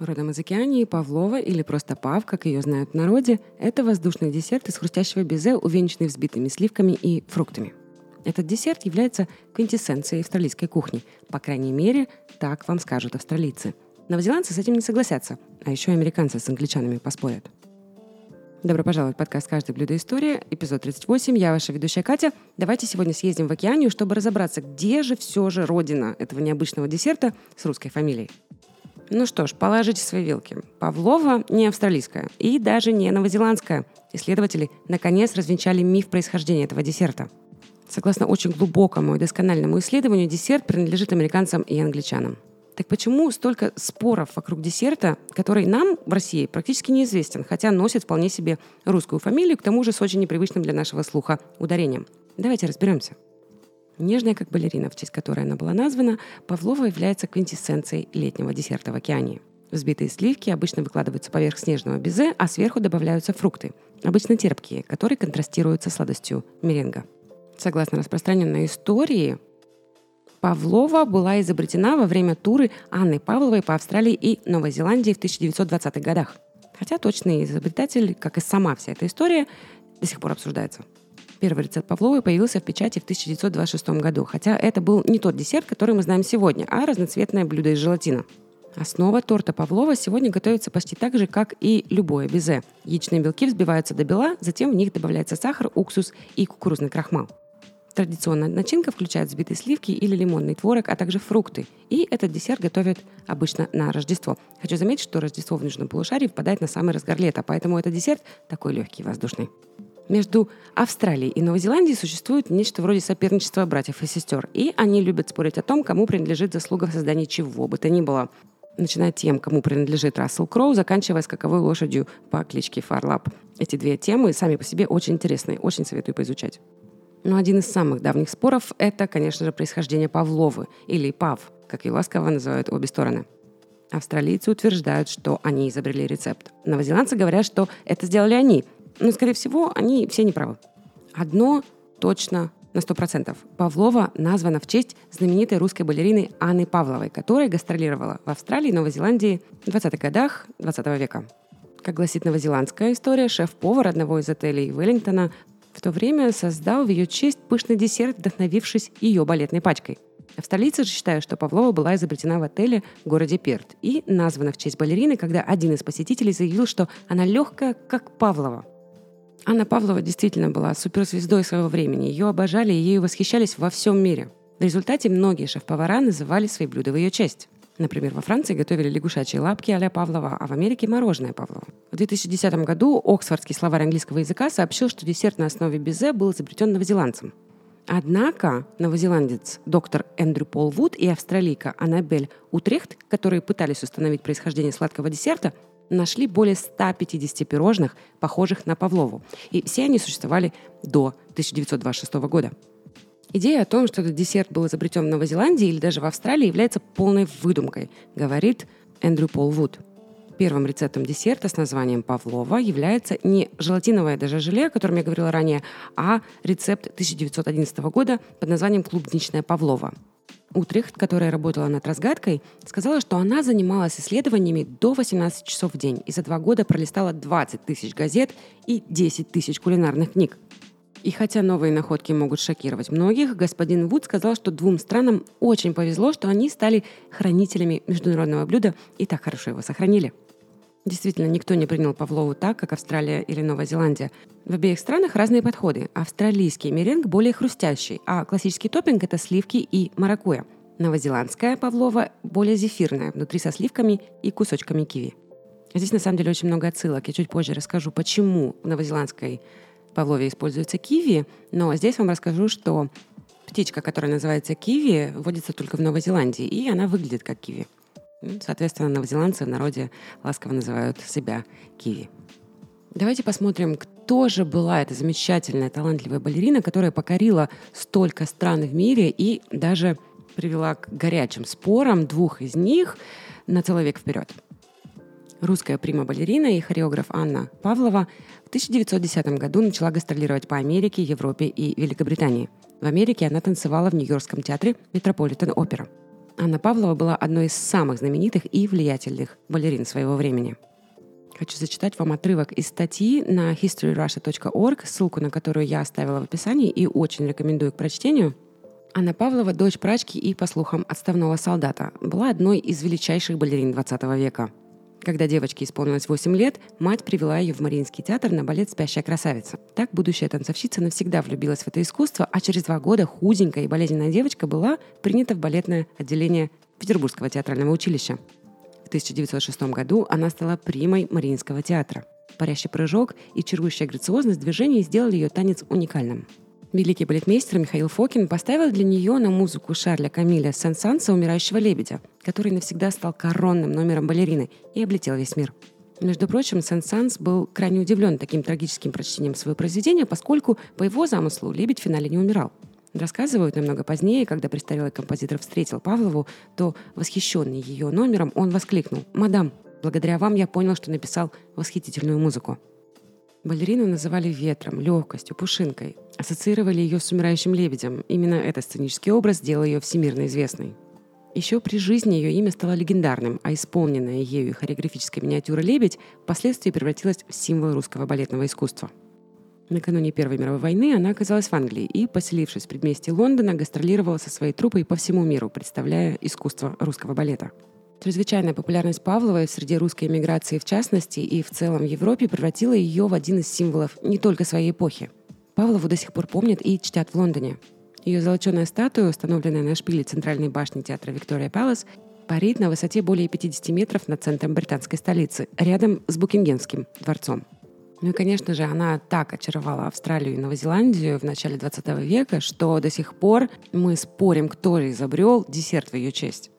Родом из Океании Павлова, или просто Пав, как ее знают в народе, это воздушный десерт из хрустящего безе, увенчанный взбитыми сливками и фруктами. Этот десерт является квинтэссенцией австралийской кухни. По крайней мере, так вам скажут австралийцы. Новозеландцы с этим не согласятся, а еще американцы с англичанами поспорят. Добро пожаловать в подкаст «Каждое блюдо история», эпизод 38. Я ваша ведущая Катя. Давайте сегодня съездим в Океанию, чтобы разобраться, где же все же родина этого необычного десерта с русской фамилией. Ну что ж, положите свои вилки. Павлова не австралийская и даже не новозеландская. Исследователи наконец развенчали миф происхождения этого десерта. Согласно очень глубокому и доскональному исследованию, десерт принадлежит американцам и англичанам. Так почему столько споров вокруг десерта, который нам в России практически неизвестен, хотя носит вполне себе русскую фамилию, к тому же с очень непривычным для нашего слуха ударением? Давайте разберемся. Нежная, как балерина, в честь которой она была названа, Павлова является квинтэссенцией летнего десерта в океане. Взбитые сливки обычно выкладываются поверх снежного безе, а сверху добавляются фрукты, обычно терпкие, которые контрастируют со сладостью меренга. Согласно распространенной истории, Павлова была изобретена во время туры Анны Павловой по Австралии и Новой Зеландии в 1920-х годах. Хотя точный изобретатель, как и сама вся эта история, до сих пор обсуждается. Первый рецепт Павловой появился в печати в 1926 году, хотя это был не тот десерт, который мы знаем сегодня, а разноцветное блюдо из желатина. Основа торта Павлова сегодня готовится почти так же, как и любое безе. Яичные белки взбиваются до бела, затем в них добавляется сахар, уксус и кукурузный крахмал. Традиционная начинка включает взбитые сливки или лимонный творог, а также фрукты. И этот десерт готовят обычно на Рождество. Хочу заметить, что Рождество в Нижнем полушарии впадает на самый разгар лета, поэтому этот десерт такой легкий и воздушный. Между Австралией и Новой Зеландией существует нечто вроде соперничества братьев и сестер, и они любят спорить о том, кому принадлежит заслуга в создании чего бы то ни было начиная тем, кому принадлежит Рассел Кроу, заканчивая скаковой лошадью по кличке Фарлап. Эти две темы сами по себе очень интересные, очень советую поизучать. Но один из самых давних споров – это, конечно же, происхождение Павловы, или Пав, как ее ласково называют обе стороны. Австралийцы утверждают, что они изобрели рецепт. Новозеландцы говорят, что это сделали они. Но, скорее всего, они все неправы. Одно точно на 100%. Павлова названа в честь знаменитой русской балерины Анны Павловой, которая гастролировала в Австралии и Новой Зеландии в 20-х годах 20 века. Как гласит новозеландская история, шеф-повар одного из отелей Веллингтона в то время создал в ее честь пышный десерт, вдохновившись ее балетной пачкой. Австралийцы же считают, что Павлова была изобретена в отеле в городе Перт и названа в честь балерины, когда один из посетителей заявил, что она легкая, как Павлова. Анна Павлова действительно была суперзвездой своего времени. Ее обожали и ею восхищались во всем мире. В результате многие шеф-повара называли свои блюда в ее честь. Например, во Франции готовили лягушачьи лапки а Павлова, а в Америке мороженое Павлова. В 2010 году Оксфордский словарь английского языка сообщил, что десерт на основе безе был изобретен новозеландцем. Однако новозеландец доктор Эндрю Пол Вуд и австралийка Аннабель Утрехт, которые пытались установить происхождение сладкого десерта, нашли более 150 пирожных, похожих на Павлову. И все они существовали до 1926 года. Идея о том, что этот десерт был изобретен в Новой Зеландии или даже в Австралии, является полной выдумкой, говорит Эндрю Пол Вуд. Первым рецептом десерта с названием Павлова является не желатиновое даже желе, о котором я говорила ранее, а рецепт 1911 года под названием «Клубничная Павлова». Утрехт, которая работала над разгадкой, сказала, что она занималась исследованиями до 18 часов в день и за два года пролистала 20 тысяч газет и 10 тысяч кулинарных книг. И хотя новые находки могут шокировать многих, господин Вуд сказал, что двум странам очень повезло, что они стали хранителями международного блюда и так хорошо его сохранили. Действительно, никто не принял Павлову так, как Австралия или Новая Зеландия. В обеих странах разные подходы. Австралийский меренг более хрустящий, а классический топпинг – это сливки и маракуя. Новозеландская Павлова более зефирная, внутри со сливками и кусочками киви. Здесь на самом деле очень много отсылок. Я чуть позже расскажу, почему в новозеландской Павлове используется киви, но здесь вам расскажу, что птичка, которая называется киви, водится только в Новой Зеландии, и она выглядит как киви. Ну, соответственно, новозеландцы в народе ласково называют себя киви. Давайте посмотрим, кто же была эта замечательная, талантливая балерина, которая покорила столько стран в мире и даже привела к горячим спорам двух из них на целый век вперед. Русская прима-балерина и хореограф Анна Павлова в 1910 году начала гастролировать по Америке, Европе и Великобритании. В Америке она танцевала в Нью-Йоркском театре Метрополитен Опера. Анна Павлова была одной из самых знаменитых и влиятельных балерин своего времени. Хочу зачитать вам отрывок из статьи на historyrussia.org, ссылку на которую я оставила в описании и очень рекомендую к прочтению. Анна Павлова, дочь прачки и, по слухам, отставного солдата, была одной из величайших балерин 20 века. Когда девочке исполнилось 8 лет, мать привела ее в Мариинский театр на балет «Спящая красавица». Так будущая танцовщица навсегда влюбилась в это искусство, а через два года худенькая и болезненная девочка была принята в балетное отделение Петербургского театрального училища. В 1906 году она стала примой Мариинского театра. Парящий прыжок и чарующая грациозность движений сделали ее танец уникальным. Великий балетмейстер Михаил Фокин поставил для нее на музыку Шарля Камиля Сен-Санса «Умирающего лебедя», который навсегда стал коронным номером балерины и облетел весь мир. Между прочим, Сен-Санс был крайне удивлен таким трагическим прочтением своего произведения, поскольку, по его замыслу, лебедь в финале не умирал. Рассказывают намного позднее, когда престарелый композитор встретил Павлову, то, восхищенный ее номером, он воскликнул «Мадам, благодаря вам я понял, что написал восхитительную музыку». Балерину называли ветром, легкостью, пушинкой. Ассоциировали ее с умирающим лебедем. Именно этот сценический образ сделал ее всемирно известной. Еще при жизни ее имя стало легендарным, а исполненная ею хореографическая миниатюра «Лебедь» впоследствии превратилась в символ русского балетного искусства. Накануне Первой мировой войны она оказалась в Англии и, поселившись в предместье Лондона, гастролировала со своей труппой по всему миру, представляя искусство русского балета – Чрезвычайная популярность Павловой среди русской эмиграции в частности и в целом в Европе превратила ее в один из символов не только своей эпохи. Павлову до сих пор помнят и чтят в Лондоне. Ее золоченая статуя, установленная на шпиле центральной башни театра Виктория Палас, парит на высоте более 50 метров над центром британской столицы, рядом с Букингемским дворцом. Ну и, конечно же, она так очаровала Австралию и Новозеландию в начале 20 века, что до сих пор мы спорим, кто же изобрел десерт в ее честь.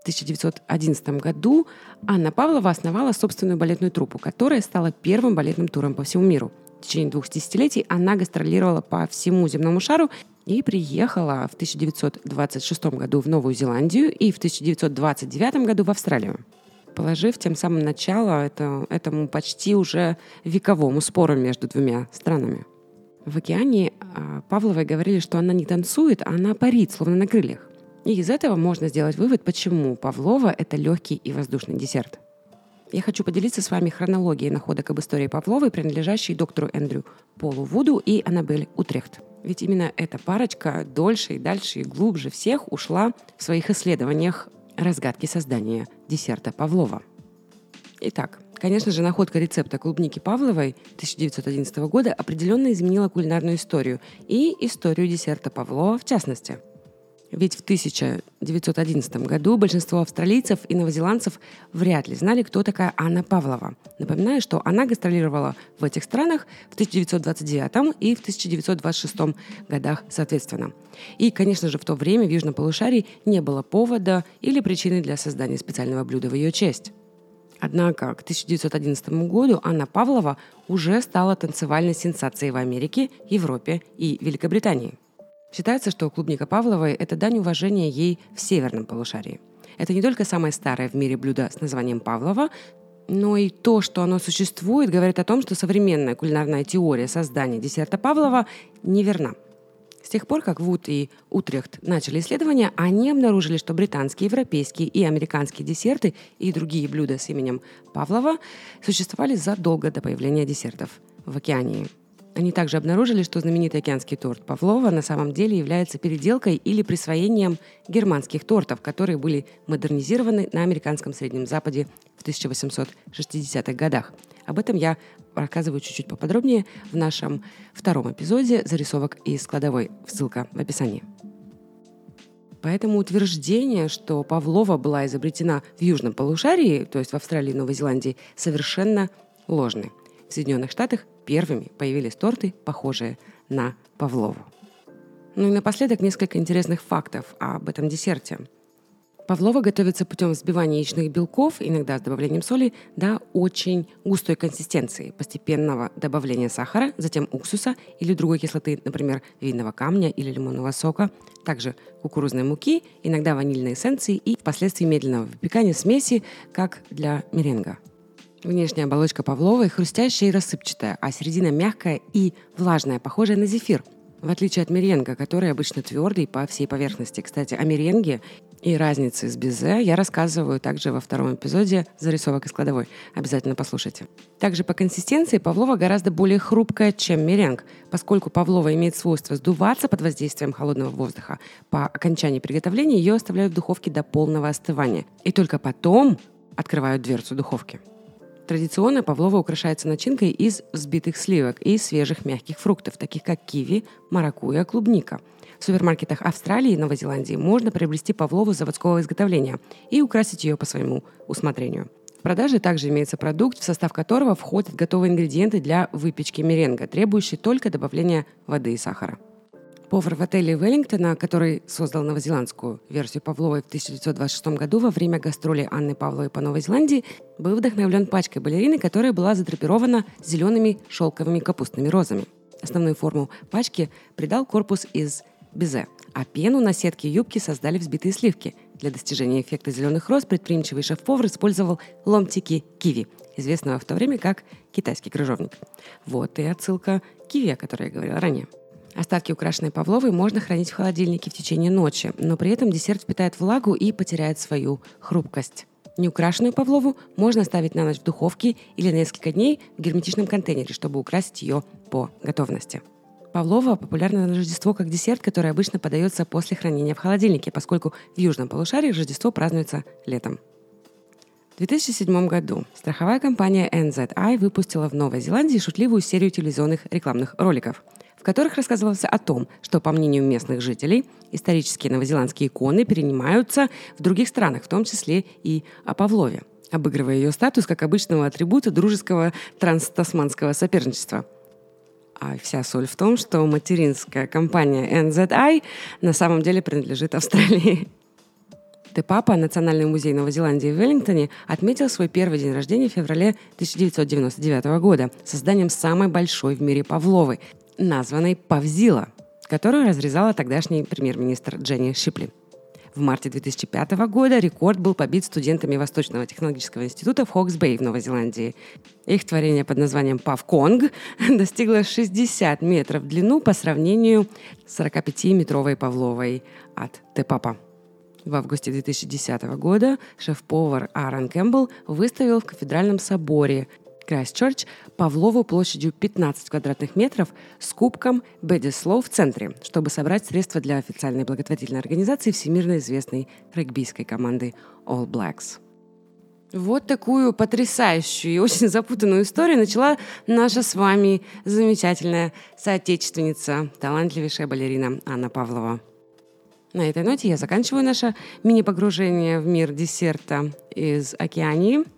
В 1911 году Анна Павлова основала собственную балетную труппу, которая стала первым балетным туром по всему миру. В течение двух десятилетий она гастролировала по всему земному шару и приехала в 1926 году в Новую Зеландию и в 1929 году в Австралию положив тем самым начало это, этому почти уже вековому спору между двумя странами. В океане а, Павловой говорили, что она не танцует, а она парит, словно на крыльях. И из этого можно сделать вывод, почему Павлова – это легкий и воздушный десерт. Я хочу поделиться с вами хронологией находок об истории Павловой, принадлежащей доктору Эндрю Полу Вуду и Аннабель Утрехт. Ведь именно эта парочка дольше и дальше и глубже всех ушла в своих исследованиях разгадки создания десерта Павлова. Итак, конечно же, находка рецепта клубники Павловой 1911 года определенно изменила кулинарную историю и историю десерта Павлова в частности – ведь в 1911 году большинство австралийцев и новозеландцев вряд ли знали, кто такая Анна Павлова. Напоминаю, что она гастролировала в этих странах в 1929 и в 1926 годах соответственно. И, конечно же, в то время в Южном полушарии не было повода или причины для создания специального блюда в ее честь. Однако к 1911 году Анна Павлова уже стала танцевальной сенсацией в Америке, Европе и Великобритании – Считается, что клубника Павловой – это дань уважения ей в северном полушарии. Это не только самое старое в мире блюдо с названием Павлова, но и то, что оно существует, говорит о том, что современная кулинарная теория создания десерта Павлова неверна. С тех пор, как Вуд и Утрехт начали исследования, они обнаружили, что британские, европейские и американские десерты и другие блюда с именем Павлова существовали задолго до появления десертов в океании – они также обнаружили, что знаменитый океанский торт Павлова на самом деле является переделкой или присвоением германских тортов, которые были модернизированы на американском Среднем Западе в 1860-х годах. Об этом я рассказываю чуть-чуть поподробнее в нашем втором эпизоде «Зарисовок из складовой». Ссылка в описании. Поэтому утверждение, что Павлова была изобретена в южном полушарии, то есть в Австралии и Новой Зеландии, совершенно ложны. В Соединенных Штатах первыми появились торты, похожие на Павлову. Ну и напоследок несколько интересных фактов об этом десерте. Павлова готовится путем взбивания яичных белков, иногда с добавлением соли, до очень густой консистенции, постепенного добавления сахара, затем уксуса или другой кислоты, например, винного камня или лимонного сока, также кукурузной муки, иногда ванильной эссенции и впоследствии медленного выпекания смеси, как для меренга – Внешняя оболочка павловой хрустящая и рассыпчатая, а середина мягкая и влажная, похожая на зефир. В отличие от меренга, который обычно твердый по всей поверхности. Кстати, о меренге и разницы с безе я рассказываю также во втором эпизоде «Зарисовок из кладовой». Обязательно послушайте. Также по консистенции павлова гораздо более хрупкая, чем меренг, поскольку павлова имеет свойство сдуваться под воздействием холодного воздуха. По окончании приготовления ее оставляют в духовке до полного остывания. И только потом открывают дверцу духовки. Традиционно павлова украшается начинкой из взбитых сливок и свежих мягких фруктов, таких как киви, маракуйя, клубника – в супермаркетах Австралии и Новой Зеландии можно приобрести павлову заводского изготовления и украсить ее по своему усмотрению. В продаже также имеется продукт, в состав которого входят готовые ингредиенты для выпечки меренга, требующие только добавления воды и сахара. Повар в отеле Веллингтона, который создал новозеландскую версию Павловой в 1926 году во время гастроли Анны Павловой по Новой Зеландии, был вдохновлен пачкой балерины, которая была задрапирована зелеными шелковыми капустными розами. Основную форму пачки придал корпус из безе, а пену на сетке юбки создали взбитые сливки. Для достижения эффекта зеленых роз предприимчивый шеф-повар использовал ломтики киви, известного в то время как китайский крыжовник. Вот и отсылка к киви, о которой я говорила ранее. Остатки украшенной павловой можно хранить в холодильнике в течение ночи, но при этом десерт впитает влагу и потеряет свою хрупкость. Неукрашенную павлову можно оставить на ночь в духовке или на несколько дней в герметичном контейнере, чтобы украсить ее по готовности. Павлова популярна на Рождество как десерт, который обычно подается после хранения в холодильнике, поскольку в южном полушарии Рождество празднуется летом. В 2007 году страховая компания NZI выпустила в Новой Зеландии шутливую серию телевизионных рекламных роликов, в которых рассказывалось о том, что, по мнению местных жителей, исторические новозеландские иконы перенимаются в других странах, в том числе и о Павлове, обыгрывая ее статус как обычного атрибута дружеского транстасманского соперничества – а вся соль в том, что материнская компания NZI на самом деле принадлежит Австралии. Тепапа, Национальный музей Новой Зеландии в Веллингтоне, отметил свой первый день рождения в феврале 1999 года созданием самой большой в мире павловы, названной Павзила, которую разрезала тогдашний премьер-министр Дженни Шипли. В марте 2005 года рекорд был побит студентами Восточного технологического института в Хоксбей в Новой Зеландии. Их творение под названием Пав-Конг достигло 60 метров в длину по сравнению с 45-метровой Павловой от Те Папа. В августе 2010 года шеф-повар Аарон Кэмпбелл выставил в кафедральном соборе Крайстчерч Павлову площадью 15 квадратных метров с кубком Бледислоу в центре, чтобы собрать средства для официальной благотворительной организации всемирно известной регбийской команды All Blacks. Вот такую потрясающую и очень запутанную историю начала наша с вами замечательная соотечественница, талантливейшая балерина Анна Павлова. На этой ноте я заканчиваю наше мини-погружение в мир десерта из Океании –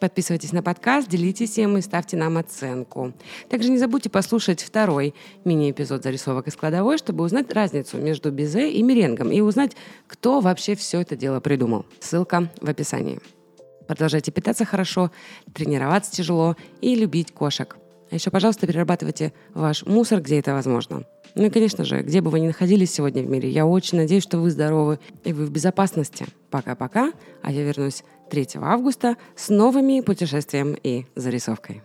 Подписывайтесь на подкаст, делитесь им и ставьте нам оценку. Также не забудьте послушать второй мини-эпизод зарисовок из кладовой, чтобы узнать разницу между безе и меренгом и узнать, кто вообще все это дело придумал. Ссылка в описании. Продолжайте питаться хорошо, тренироваться тяжело и любить кошек. А еще, пожалуйста, перерабатывайте ваш мусор, где это возможно. Ну и, конечно же, где бы вы ни находились сегодня в мире, я очень надеюсь, что вы здоровы и вы в безопасности. Пока-пока, а я вернусь 3 августа с новыми путешествием и зарисовкой.